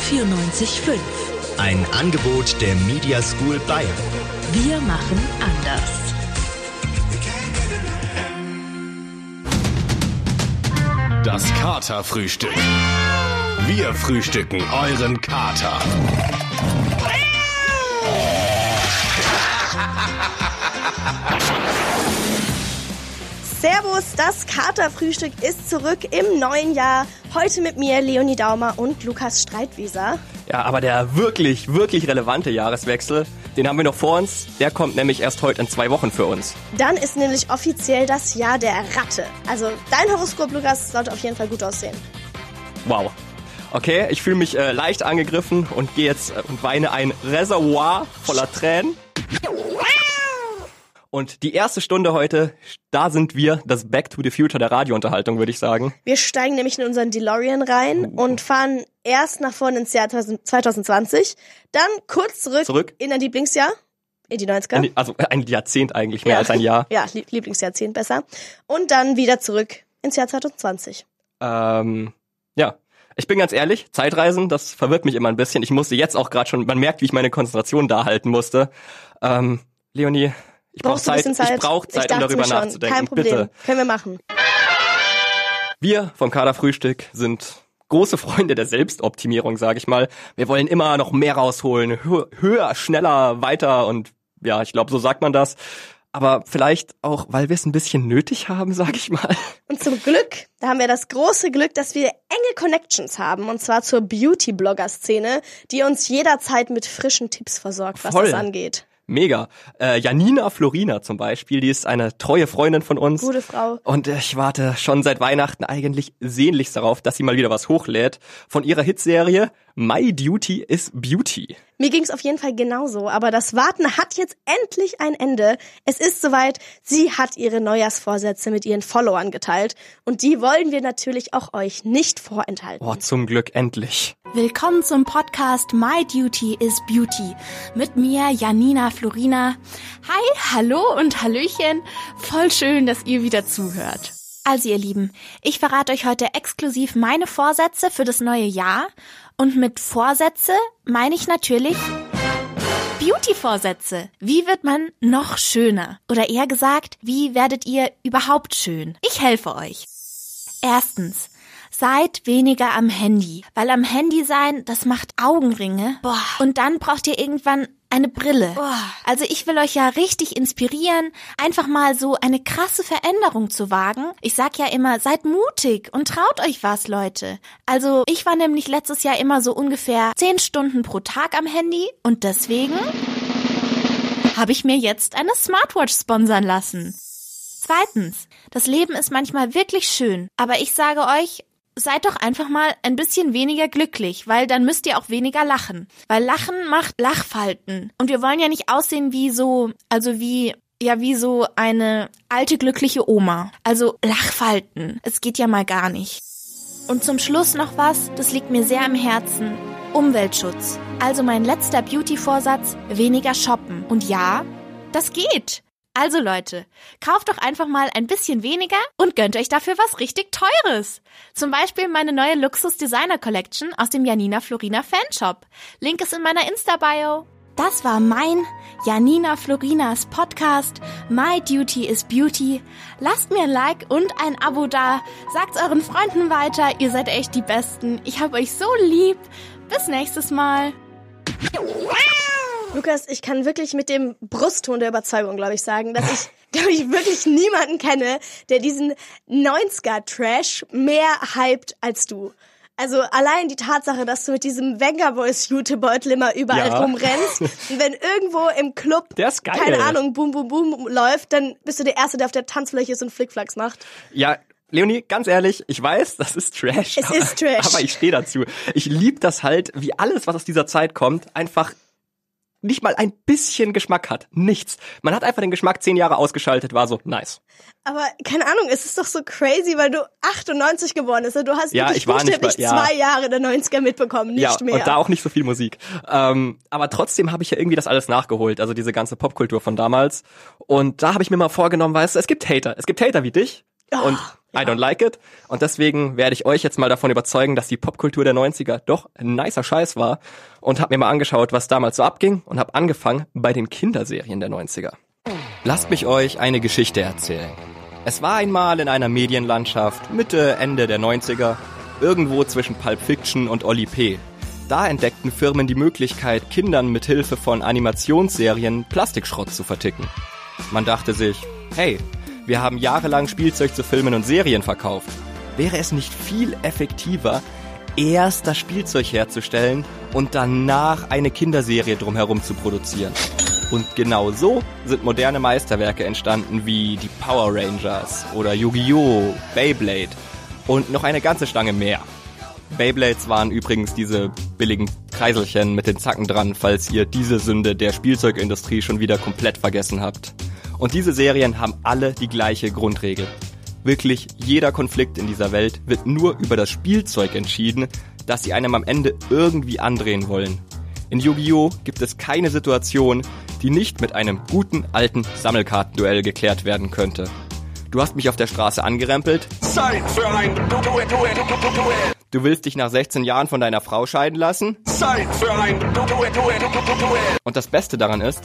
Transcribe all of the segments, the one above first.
94.5. Ein Angebot der Media School Bayern. Wir machen anders. Das Katerfrühstück. Wir frühstücken euren Kater. Servus, das Katerfrühstück ist zurück im neuen Jahr. Heute mit mir Leonie Daumer und Lukas Streitwieser. Ja, aber der wirklich, wirklich relevante Jahreswechsel, den haben wir noch vor uns. Der kommt nämlich erst heute in zwei Wochen für uns. Dann ist nämlich offiziell das Jahr der Ratte. Also dein Horoskop, Lukas, sollte auf jeden Fall gut aussehen. Wow. Okay, ich fühle mich äh, leicht angegriffen und gehe jetzt äh, und weine ein Reservoir voller Tränen. Und die erste Stunde heute, da sind wir, das Back to the Future der Radiounterhaltung, würde ich sagen. Wir steigen nämlich in unseren DeLorean rein und fahren erst nach vorne ins Jahr 2020, dann kurz zurück, Zurück. in dein Lieblingsjahr, in die 90er. An die- Also äh, ein Jahrzehnt eigentlich, mehr Ja. als ein Jahr. Ja, Lie- Lieblingsjahrzehnt besser. Und dann wieder zurück ins Jahr 2020. Ähm, ja. Ich bin ganz ehrlich, Zeitreisen, das verwirrt mich immer ein bisschen. Ich musste jetzt auch gerade schon, man merkt, wie ich meine Konzentration da halten musste. Ähm, Leonie, ich brauche Zeit, Zeit? ich brauche Zeit, um dachte darüber nachzudenken. Kein Problem. Bitte. Können wir machen. Wir vom Kaderfrühstück sind große Freunde der Selbstoptimierung, sage ich mal. Wir wollen immer noch mehr rausholen, hö höher, schneller, weiter und ja, ich glaube, so sagt man das. Aber vielleicht auch, weil wir es ein bisschen nötig haben, sage ich mal. Und zum Glück, da haben wir das große Glück, dass wir enge Connections haben. Und zwar zur Beauty-Blogger-Szene, die uns jederzeit mit frischen Tipps versorgt, was Voll. das angeht. Mega. Äh, Janina Florina zum Beispiel, die ist eine treue Freundin von uns. Gute Frau. Und ich warte schon seit Weihnachten eigentlich sehnlichst darauf, dass sie mal wieder was hochlädt von ihrer Hitserie My Duty is Beauty. Mir ging's auf jeden Fall genauso, aber das Warten hat jetzt endlich ein Ende. Es ist soweit, sie hat ihre Neujahrsvorsätze mit ihren Followern geteilt und die wollen wir natürlich auch euch nicht vorenthalten. Oh, zum Glück endlich. Willkommen zum Podcast My Duty is Beauty mit mir Janina Florina. Hi, hallo und hallöchen. Voll schön, dass ihr wieder zuhört. Also ihr Lieben, ich verrate euch heute exklusiv meine Vorsätze für das neue Jahr und mit Vorsätze meine ich natürlich Beauty-Vorsätze. Wie wird man noch schöner? Oder eher gesagt, wie werdet ihr überhaupt schön? Ich helfe euch. Erstens. Seid weniger am Handy, weil am Handy sein, das macht Augenringe. Boah. Und dann braucht ihr irgendwann eine Brille. Boah. Also ich will euch ja richtig inspirieren, einfach mal so eine krasse Veränderung zu wagen. Ich sag ja immer, seid mutig und traut euch was, Leute. Also ich war nämlich letztes Jahr immer so ungefähr 10 Stunden pro Tag am Handy und deswegen habe ich mir jetzt eine Smartwatch sponsern lassen. Zweitens, das Leben ist manchmal wirklich schön, aber ich sage euch, seid doch einfach mal ein bisschen weniger glücklich, weil dann müsst ihr auch weniger lachen. Weil Lachen macht Lachfalten. Und wir wollen ja nicht aussehen wie so, also wie, ja, wie so eine alte glückliche Oma. Also Lachfalten. Es geht ja mal gar nicht. Und zum Schluss noch was, das liegt mir sehr am Herzen. Umweltschutz. Also mein letzter Beauty-Vorsatz, weniger shoppen. Und ja, das geht. Also Leute, kauft doch einfach mal ein bisschen weniger und gönnt euch dafür was richtig Teures. Zum Beispiel meine neue Luxus Designer Collection aus dem Janina Florina Fanshop. Link ist in meiner Insta-Bio. Das war mein Janina Florinas Podcast My Duty is Beauty. Lasst mir ein Like und ein Abo da. Sagt's euren Freunden weiter. Ihr seid echt die Besten. Ich hab euch so lieb. Bis nächstes Mal. Lukas, ich kann wirklich mit dem Brustton der Überzeugung, glaube ich, sagen, dass ich, glaube ich, wirklich niemanden kenne, der diesen 90er-Trash mehr hypt als du. Also allein die Tatsache, dass du mit diesem Vengaboys Jutebeutel immer überall Ja. rumrennst und wenn irgendwo im Club, keine Ahnung, Boom Boom Boom läuft, dann bist du der Erste, der auf der Tanzfläche ist und Flickflacks macht. Ja, Leonie, ganz ehrlich, ich weiß, das ist Trash. Es aber, ist Trash. Aber ich stehe dazu. Ich lieb das halt, wie alles, was aus dieser Zeit kommt, einfach nicht mal ein bisschen Geschmack hat. Nichts. Man hat einfach den Geschmack zehn Jahre ausgeschaltet, war so nice. Aber keine Ahnung, es ist doch so crazy, weil du 98 geboren bist. Du hast Ja, ich war nicht bei- ja. zwei Jahre der 90er mitbekommen, nicht ja, mehr. und da auch nicht so viel Musik. Ähm, aber trotzdem habe ich ja irgendwie das alles nachgeholt, also diese ganze Popkultur von damals. Und da habe ich mir mal vorgenommen, weißt du, es gibt Hater. Es gibt Hater wie dich. Und I don't like it. Und deswegen werde ich euch jetzt mal davon überzeugen, dass die Popkultur der 90er doch ein nicer Scheiß war und habe mir mal angeschaut, was damals so abging und habe angefangen bei den Kinderserien der 90er. Lasst mich euch eine Geschichte erzählen. Es war einmal in einer Medienlandschaft Mitte, Ende der 90er, irgendwo zwischen Pulp Fiction und Oli P. Da entdeckten Firmen die Möglichkeit, Kindern mit Hilfe von Animationsserien Plastikschrott zu verticken. Man dachte sich, hey, wir haben jahrelang Spielzeug zu Filmen und Serien verkauft. Wäre es nicht viel effektiver, erst das Spielzeug herzustellen und danach eine Kinderserie drumherum zu produzieren? Und genau so sind moderne Meisterwerke entstanden wie die Power Rangers oder Yu-Gi-Oh!, Beyblade und noch eine ganze Stange mehr. Beyblades waren übrigens diese billigen Kreiselchen mit den Zacken dran, falls ihr diese Sünde der Spielzeugindustrie schon wieder komplett vergessen habt. Und diese Serien haben alle die gleiche Grundregel. Wirklich jeder Konflikt in dieser Welt wird nur über das Spielzeug entschieden, das sie einem am Ende irgendwie andrehen wollen. In Yu-Gi-Oh! gibt es keine Situation, die nicht mit einem guten alten Sammelkartenduell geklärt werden könnte. Du hast mich auf der Straße angerempelt. Zeit für ein Du- Duell, Du- willst dich nach 16 Jahren von deiner Frau scheiden lassen. Zeit für ein Duell. Und das Beste daran ist,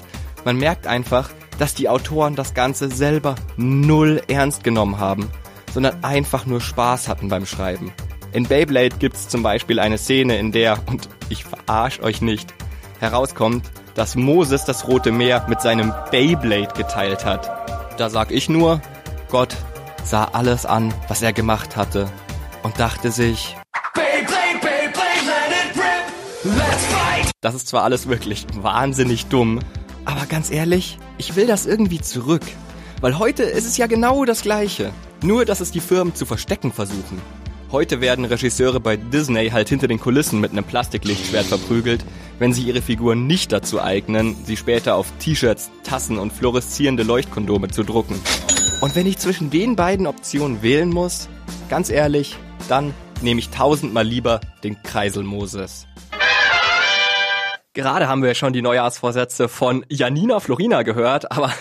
man merkt einfach, dass die Autoren das Ganze selber null ernst genommen haben, sondern einfach nur Spaß hatten beim Schreiben. In Beyblade gibt's zum Beispiel eine Szene, in der, und ich verarsch euch nicht, herauskommt, dass Moses das Rote Meer mit seinem Beyblade geteilt hat. Da sag ich nur, Gott sah alles an, was er gemacht hatte und dachte sich, Beyblade, Beyblade, let it rip. Let's fight. Das ist zwar alles wirklich wahnsinnig dumm, aber ganz ehrlich, ich will das irgendwie zurück. Weil heute ist es ja genau das Gleiche. Nur, dass es die Firmen zu verstecken versuchen. Heute werden Regisseure bei Disney halt hinter den Kulissen mit einem Plastiklichtschwert verprügelt, wenn sie ihre Figuren nicht dazu eignen, sie später auf T-Shirts, Tassen und fluoreszierende Leuchtkondome zu drucken. Und wenn ich zwischen den beiden Optionen wählen muss, ganz ehrlich, dann nehme ich tausendmal lieber den Kreisel Moses. Gerade haben wir schon die Neujahrsvorsätze von Janina Florina gehört, aber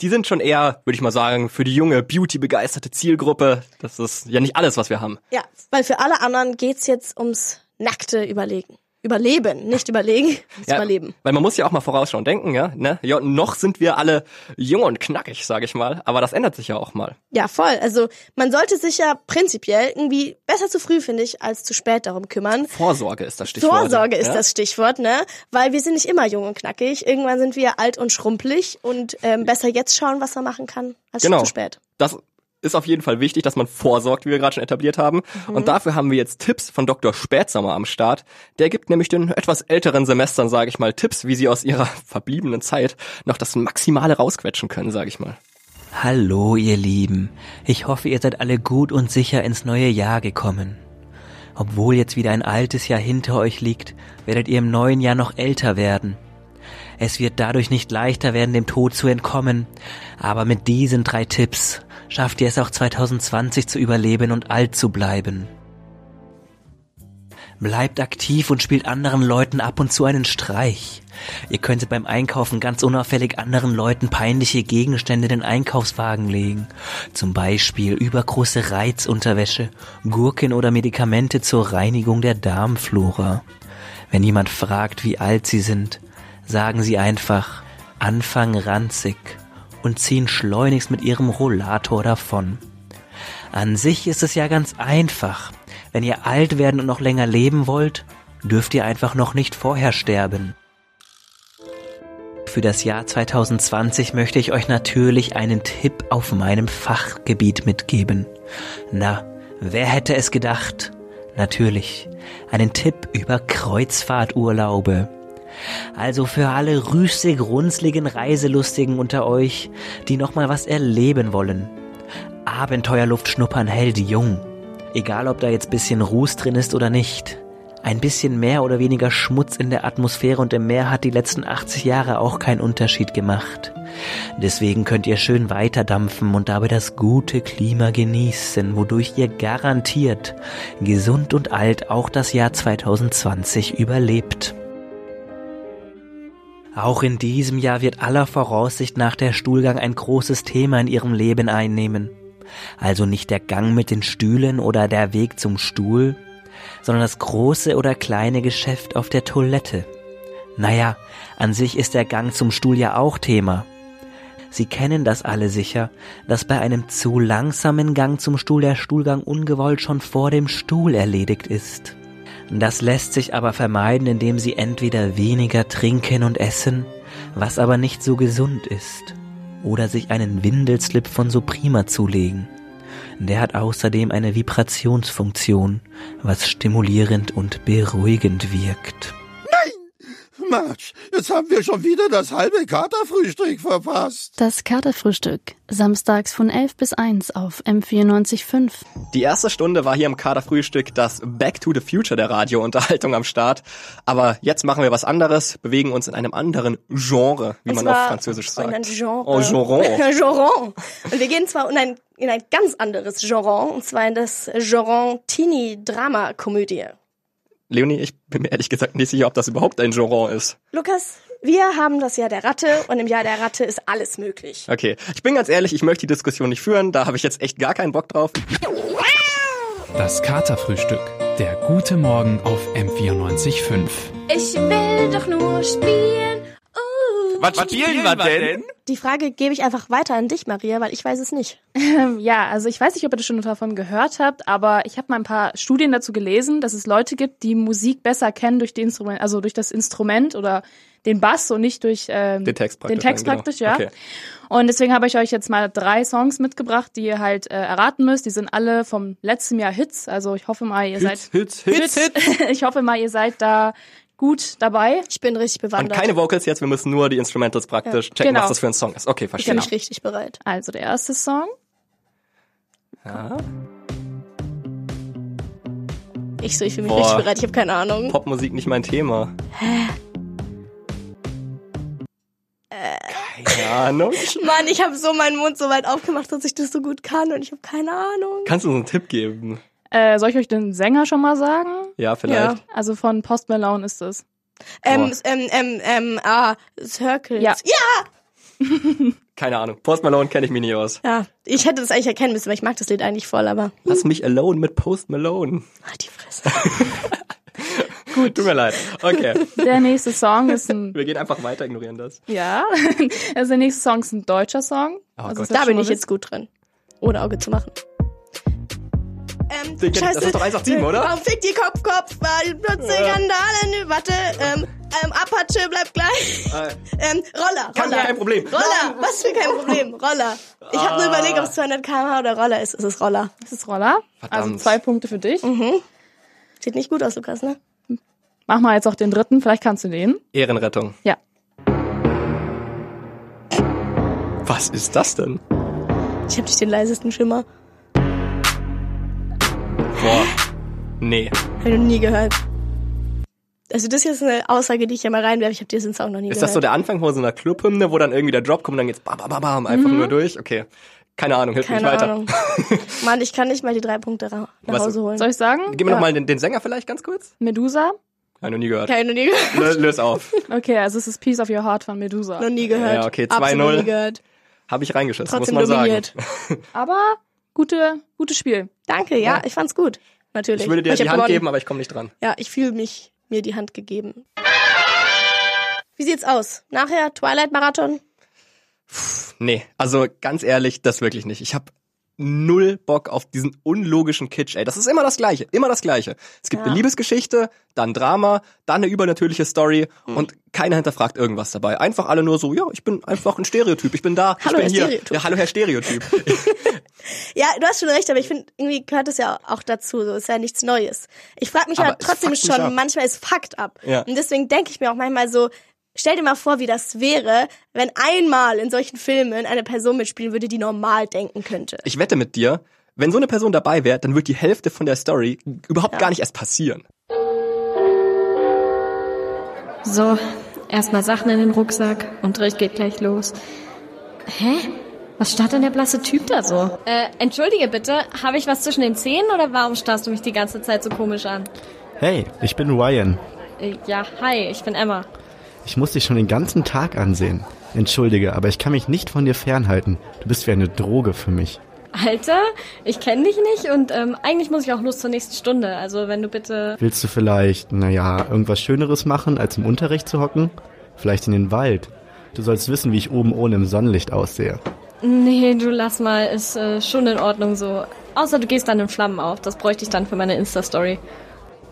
die sind schon eher, würde ich mal sagen, für die junge, beauty-begeisterte Zielgruppe. Das ist ja nicht alles, was wir haben. Ja, weil für alle anderen geht's jetzt ums nackte Überlegen. Überleben, nicht überlegen, Ja, Überleben. Weil man muss ja auch mal vorausschauen denken, ja, ne? Ja, noch sind wir alle jung und knackig, sage ich mal, aber das ändert sich ja auch mal. Ja, voll. Also man sollte sich ja prinzipiell irgendwie besser zu früh, finde ich, als zu spät darum kümmern. Vorsorge ist das Stichwort. Vorsorge ist ja? das Stichwort, ne? Weil wir sind nicht immer jung und knackig. Irgendwann sind wir alt und schrumpelig und ähm, besser jetzt schauen, was man machen kann, als Genau. zu spät. Das ist auf jeden Fall wichtig, dass man vorsorgt, wie wir gerade schon etabliert haben. Mhm. Und dafür haben wir jetzt Tipps von Dr. Spätsommer am Start. Der gibt nämlich den etwas älteren Semestern, sage ich mal, Tipps, wie sie aus ihrer verbliebenen Zeit noch das Maximale rausquetschen können, sage ich mal. Hallo, ihr Lieben. Ich hoffe, ihr seid alle gut und sicher ins neue Jahr gekommen. Obwohl jetzt wieder ein altes Jahr hinter euch liegt, werdet ihr im neuen Jahr noch älter werden. Es wird dadurch nicht leichter werden, dem Tod zu entkommen, aber mit diesen drei Tipps schafft ihr es auch 2020 zu überleben und alt zu bleiben. Bleibt aktiv und spielt anderen Leuten ab und zu einen Streich. Ihr könntet beim Einkaufen ganz unauffällig anderen Leuten peinliche Gegenstände in den Einkaufswagen legen. Zum Beispiel übergroße Reizunterwäsche, Gurken oder Medikamente zur Reinigung der Darmflora. Wenn jemand fragt, wie alt sie sind, sagen sie einfach Anfang ranzig und ziehen schleunigst mit ihrem Rollator davon. An sich ist es ja ganz einfach. Wenn ihr alt werden und noch länger leben wollt, dürft ihr einfach noch nicht vorher sterben. Für das Jahr 2020 möchte ich euch natürlich einen Tipp auf meinem Fachgebiet mitgeben. Na, wer hätte es gedacht? Natürlich, einen Tipp über Kreuzfahrturlaube. Also für alle rüstig runzligen Reiselustigen unter euch, die nochmal was erleben wollen. Abenteuerluft schnuppern hält jung. Egal ob da jetzt bisschen Ruß drin ist oder nicht. Ein bisschen mehr oder weniger Schmutz in der Atmosphäre und im Meer hat die letzten 80 Jahre auch keinen Unterschied gemacht. Deswegen könnt ihr schön weiterdampfen und dabei das gute Klima genießen, wodurch ihr garantiert gesund und alt auch das Jahr 2020 überlebt. Auch in diesem Jahr wird aller Voraussicht nach der Stuhlgang ein großes Thema in ihrem Leben einnehmen. Also nicht der Gang mit den Stühlen oder der Weg zum Stuhl, sondern das große oder kleine Geschäft auf der Toilette. Naja, an sich ist der Gang zum Stuhl ja auch Thema. Sie kennen das alle sicher, dass bei einem zu langsamen Gang zum Stuhl der Stuhlgang ungewollt schon vor dem Stuhl erledigt ist. Das lässt sich aber vermeiden, indem Sie entweder weniger trinken und essen, was aber nicht so gesund ist, oder sich einen Windelslip von Suprema zulegen. Der hat außerdem eine Vibrationsfunktion, was stimulierend und beruhigend wirkt. Mensch, jetzt haben wir schon wieder das halbe Katerfrühstück verpasst. Das Katerfrühstück. Samstags von 11 bis 1 auf M94.5. Die erste Stunde war hier im Kaderfrühstück das Back to the Future der Radiounterhaltung am Start. Aber jetzt machen wir was anderes, bewegen uns in einem anderen Genre, wie Und man auf Französisch sagt. In ein Genre. Oh, Genre. Genre. Und wir gehen zwar in ein, in ein ganz anderes Genre, und zwar in das Genre Teenie-Drama-Komödie. Leonie, ich bin mir ehrlich gesagt nicht sicher, ob das überhaupt ein Genre ist. Lukas, wir haben das Jahr der Ratte und im Jahr der Ratte ist alles möglich. Okay, ich bin ganz ehrlich, ich möchte die Diskussion nicht führen, da habe ich jetzt echt gar keinen Bock drauf. Das Katerfrühstück. Der gute Morgen auf M94.5. Ich will doch nur spielen. Uh. Was, spielen wir denn? Die Frage gebe ich einfach weiter an dich, Maria, weil ich weiß es nicht. Ja, also ich weiß nicht, ob ihr das schon davon gehört habt, aber ich habe mal ein paar Studien dazu gelesen, dass es Leute gibt, die Musik besser kennen durch die Instrument, also durch das Instrument oder den Bass und nicht durch ähm, Den Text praktisch, Den Text genau. praktisch, ja. Okay. Und deswegen habe ich euch jetzt mal drei Songs mitgebracht, die ihr halt äh, erraten müsst. Die sind alle vom letzten Jahr Hits. Also ich hoffe mal, ihr Hits, seid Hits, Hits, Hits. ich hoffe mal, ihr seid da gut dabei. Ich bin richtig Und bewandert. keine Vocals jetzt, wir müssen nur die Instrumentals praktisch checken, Genau. was das für ein Song ist. Okay, ich verstehe. bin nicht richtig bereit. Also der erste Song. Ja. Ich so, ich fühle mich Boah. richtig bereit. Ich habe keine Ahnung. Popmusik nicht mein Thema. Keine Ahnung. Mann, ich habe so meinen Mund so weit aufgemacht, dass ich das so gut kann und ich habe keine Ahnung. Kannst du uns einen Tipp geben? Äh, soll ich euch den Sänger schon mal sagen? Ja, vielleicht. Also von Post Malone ist es. Ähm, ähm, ähm, ähm, ah, Circles. Ja. ja, Keine Ahnung. Post Malone kenne ich mich nie aus. ja. Ich hätte das eigentlich erkennen müssen, weil ich mag das Lied eigentlich voll, aber Lass mich alone mit Post Malone. halt die Fresse. Gut. Tut mir leid. Okay. Der nächste Song ist ein Wir gehen einfach weiter, ignorieren das. Ja, also der nächste Song ist ein deutscher Song. Oh also Da bin ich jetzt gut drin. Ohne Auge zu machen. Ähm, Den ich- das ist doch 187, oder? Warum fickt die Kopf, Kopf, weil plötzlich Skandale, warte, ähm, ähm, Apache bleibt gleich. Äh, Ähm, Roller, Kein- Roller. kein Problem. Roller, was für kein Problem, Roller. Ich habe nur überlegt, ob es 200 km/h oder Roller ist. Es ist Roller. Das ist Roller. Verdammt. Also zwei Punkte für dich. Sieht nicht gut aus, Lukas, ne? Mach mal jetzt auch den dritten, vielleicht kannst du den. Ehrenrettung. Ja. Was ist das denn? Ich habe nicht den leisesten Schimmer. Nee. Hab ich noch nie gehört. Also das hier ist eine Aussage, die ich ja mal reinwerfe. Ich habe diesen Song noch nie Ist gehört. das so der Anfang von so einer Clubhymne, wo dann irgendwie der Drop kommt und dann geht's bam, bam, bam, bam, einfach nur durch? Okay. Keine Ahnung, hilf Mhm. Keine mich weiter. Ahnung. Mann, ich kann nicht mal die drei Punkte nach Was- Hause holen. Soll ich sagen? Gib mir noch mal den, den Sänger vielleicht ganz kurz. Medusa. Ja, noch nie gehört. Ich noch nie gehört. Lö- Löse auf. Okay, also es ist Piece of Your Heart von Medusa. Noch nie gehört. Ja, okay, Absolut 2-0. nie gehört. Habe ich reingeschissen, Trotzdem muss man dominiert. sagen. Aber gute, gutes Spiel. Danke, ja, ich fand's gut. Natürlich. Ich würde dir Weil die Hand gewonnen. geben, aber ich komme nicht dran. Ja, ich fühle mich mir die Hand gegeben. Wie sieht's aus? Nachher Twilight Marathon? Nee, also ganz ehrlich, das wirklich nicht. Ich habe null Bock auf diesen unlogischen Kitsch, ey. Das ist immer das Gleiche, immer das Gleiche. Es gibt Ja. eine Liebesgeschichte, dann Drama, dann eine übernatürliche Story Hm. und keiner hinterfragt irgendwas dabei. Einfach alle nur so, ja, ich bin einfach ein Stereotyp, ich bin da, Hallo, ich bin Herr hier. Stereotyp. Ja, hallo Herr Stereotyp. Ja, du hast schon recht, aber ich finde, irgendwie gehört es ja auch dazu. So ist ja nichts Neues. Ich frage mich Aber aber trotzdem schon, ab. manchmal ist Fakt ab. Ja. Und deswegen denke ich mir auch manchmal so, stell dir mal vor, wie das wäre, wenn einmal in solchen Filmen eine Person mitspielen würde, die normal denken könnte. ich wette mit dir, wenn so eine Person dabei wäre, dann wird die Hälfte von der Story überhaupt gar nicht erst passieren. So, erstmal Sachen in den Rucksack. Unterricht geht gleich los. Hä? Was starrt denn der blasse Typ da so? Äh, entschuldige bitte, habe ich was zwischen den Zähnen oder warum starrst du mich die ganze Zeit so komisch an? Hey, ich bin Ryan. Äh, ja, hi, ich bin Emma. Ich muss dich schon den ganzen Tag ansehen. Entschuldige, aber ich kann mich nicht von dir fernhalten. Du bist wie eine Droge für mich. Alter, ich kenne dich nicht und ähm, eigentlich muss ich auch los zur nächsten Stunde. Also wenn du bitte... Willst du vielleicht, naja, irgendwas Schöneres machen, als im Unterricht zu hocken? Vielleicht in den Wald. Du sollst wissen, wie ich oben ohne im Sonnenlicht aussehe. Nee, du lass mal, ist äh, schon in Ordnung so. Außer du gehst dann in Flammen auf. Das bräuchte ich dann für meine Insta-Story.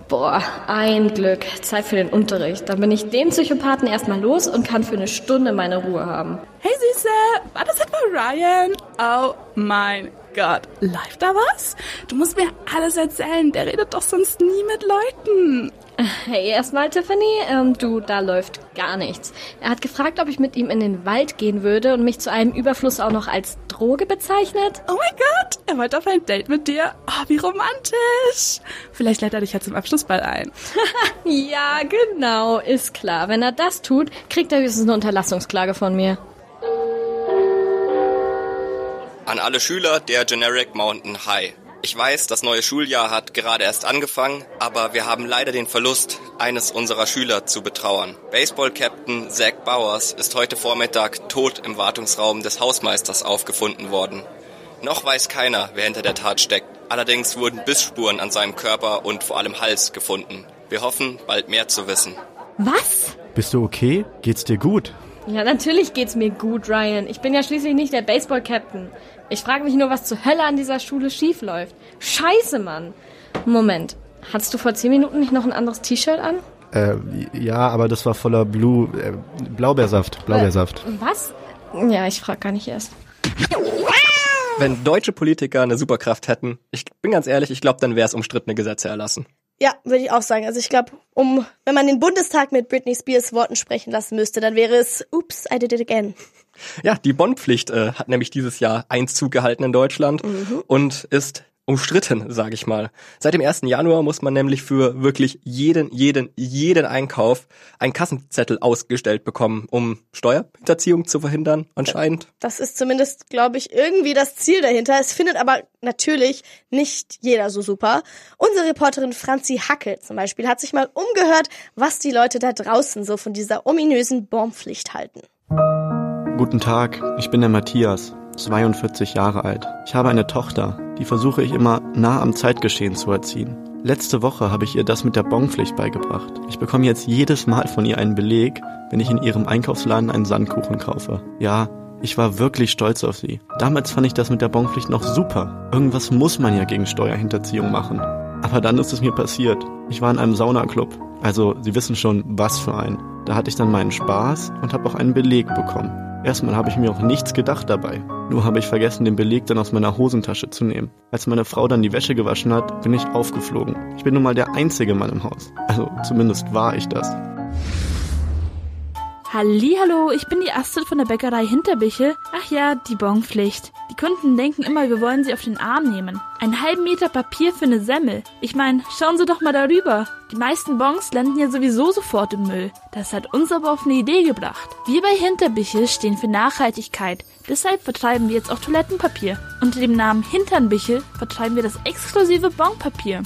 Boah, ein Glück. Zeit für den Unterricht. Dann bin ich den Psychopathen erstmal los und kann für eine Stunde meine Ruhe haben. Hey Süße, war das etwa Ryan? Oh mein Gott, läuft da was? Du musst mir alles erzählen, der redet doch sonst nie mit Leuten. Hey, erstmal Tiffany, ähm, du, da läuft gar nichts. Er hat gefragt, ob ich mit ihm in den Wald gehen würde und mich zu einem Überfluss auch noch als Droge bezeichnet. Oh mein Gott, er wollte auf ein Date mit dir. Oh, wie romantisch. Vielleicht lädt er dich ja zum Abschlussball ein. ja, genau, ist klar. Wenn er das tut, kriegt er höchstens eine Unterlassungsklage von mir. An alle Schüler der Generic Mountain High. Ich weiß, das neue Schuljahr hat gerade erst angefangen, aber wir haben leider den Verlust eines unserer Schüler zu betrauern. Baseball-Captain Zach Bowers ist heute Vormittag tot im Wartungsraum des Hausmeisters aufgefunden worden. Noch weiß keiner, wer hinter der Tat steckt. Allerdings wurden Bissspuren an seinem Körper und vor allem Hals gefunden. Wir hoffen, bald mehr zu wissen. Was? Bist du okay? Geht's dir gut? Ja, natürlich geht's mir gut, Ryan. Ich bin ja schließlich nicht der Baseball-Captain. Ich frage mich nur, was zur Hölle an dieser Schule schief läuft. Scheiße, Mann. Moment. Hattest du vor zehn Minuten nicht noch ein anderes T-Shirt an? Äh, ja, aber das war voller Blue, äh, Blaubeersaft, Blaubeersaft. Äh, was? Ja, ich frage gar nicht erst. Wenn deutsche Politiker eine Superkraft hätten, ich bin ganz ehrlich, ich glaube, dann wäre es umstrittene Gesetze erlassen. Ja, würde ich auch sagen. Also ich glaube, um wenn man den Bundestag mit Britney Spears Worten sprechen lassen müsste, dann wäre es Oops, I did it again. Ja, die Bondpflicht äh, hat nämlich dieses Jahr Einzug gehalten in Deutschland mhm. und ist umstritten, sage ich mal. Seit dem 1. Januar muss man nämlich für wirklich jeden, jeden, jeden Einkauf einen Kassenzettel ausgestellt bekommen, um Steuerhinterziehung zu verhindern, anscheinend. Das ist zumindest, glaube ich, irgendwie das Ziel dahinter. Es findet aber natürlich nicht jeder so super. Unsere Reporterin Franzi Hackel zum Beispiel hat sich mal umgehört, was die Leute da draußen so von dieser ominösen Baumpflicht halten. Guten Tag, ich bin der Matthias, 42 Jahre alt. Ich habe eine Tochter, die versuche ich immer nah am Zeitgeschehen zu erziehen. Letzte Woche habe ich ihr das mit der Bonpflicht beigebracht. Ich bekomme jetzt jedes Mal von ihr einen Beleg, wenn ich in ihrem Einkaufsladen einen Sandkuchen kaufe. Ja, ich war wirklich stolz auf sie. Damals fand ich das mit der Bonpflicht noch super. Irgendwas muss man ja gegen Steuerhinterziehung machen. Aber dann ist es mir passiert. Ich war in einem Saunaclub. Also, Sie wissen schon, was für ein. Da hatte ich dann meinen Spaß und habe auch einen Beleg bekommen. Erstmal habe ich mir auch nichts gedacht dabei. Nur habe ich vergessen, den Beleg dann aus meiner Hosentasche zu nehmen. Als meine Frau dann die Wäsche gewaschen hat, bin ich aufgeflogen. Ich bin nun mal der einzige Mann im Haus. Also zumindest war ich das. Hallo, ich bin die Astrid von der Bäckerei Hinterbichel. Ach ja, die Bonpflicht. Die Kunden denken immer, wir wollen sie auf den Arm nehmen. Einen halben Meter Papier für eine Semmel. Ich meine, schauen Sie doch mal darüber. Die meisten Bons landen ja sowieso sofort im Müll. Das hat uns aber auf eine Idee gebracht. Wir bei Hinterbichel stehen für Nachhaltigkeit. Deshalb vertreiben wir jetzt auch Toilettenpapier. Unter dem Namen Hinternbichel vertreiben wir das exklusive Bonpapier.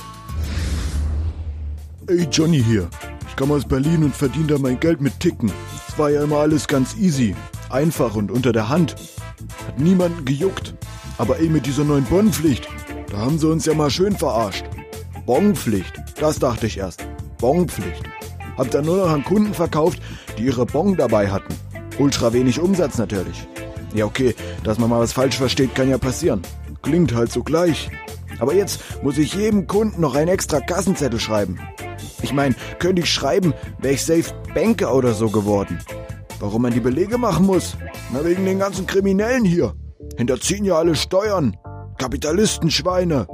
Ey, Johnny hier. Ich komme aus Berlin und verdiene da mein Geld mit Ticken. Es war ja immer alles ganz easy, einfach und unter der Hand. Hat niemanden gejuckt. Aber ey, mit dieser neuen Bonpflicht, da haben sie uns ja mal schön verarscht. Bonpflicht, das dachte ich erst. Bonpflicht. Hab dann nur noch an Kunden verkauft, die ihre Bon dabei hatten. Ultra wenig Umsatz natürlich. Ja, okay, dass man mal was falsch versteht, kann ja passieren. Klingt halt so gleich. Aber jetzt muss ich jedem Kunden noch einen extra Kassenzettel schreiben. Ich meine, könnte ich schreiben, wäre ich safe Banker oder so geworden. Warum man die Belege machen muss? Na, wegen den ganzen Kriminellen hier. Hinterziehen ja alle Steuern. Kapitalistenschweine.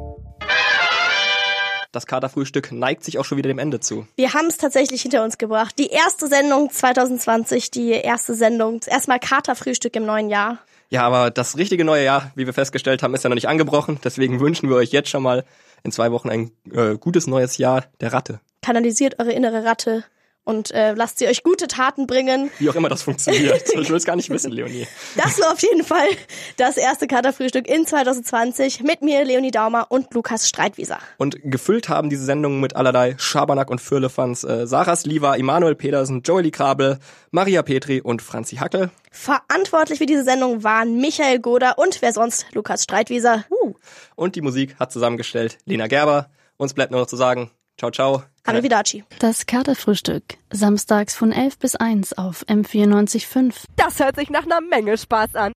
Das Katerfrühstück neigt sich auch schon wieder dem Ende zu. Wir haben es tatsächlich hinter uns gebracht. Die erste Sendung 2020, die erste Sendung. Erstmal Katerfrühstück im neuen Jahr. Ja, aber das richtige neue Jahr, wie wir festgestellt haben, ist ja noch nicht angebrochen. Deswegen wünschen wir euch jetzt schon mal in zwei Wochen ein äh, gutes neues Jahr der Ratte. Kanalisiert eure innere Ratte und äh, lasst sie euch gute Taten bringen. Wie auch immer das funktioniert. ich will es gar nicht wissen, Leonie. Das war auf jeden Fall das erste Katerfrühstück in 2020 mit mir, Leonie Daumer und Lukas Streitwieser. Und gefüllt haben diese Sendungen mit allerlei Schabernack und Firlefanz äh, Sarah Sliwa, Immanuel Pedersen, Joely Krabel, Maria Petri und Franzi Hackel. Verantwortlich für diese Sendung waren Michael Goder und wer sonst, Lukas Streitwieser. Uh. Und die Musik hat zusammengestellt Lena Gerber. Uns bleibt nur noch zu sagen, ciao, ciao. Arrivederci. Das Katerfrühstück. Samstags von 11 bis 1 auf M94.5. Das hört sich nach einer Menge Spaß an.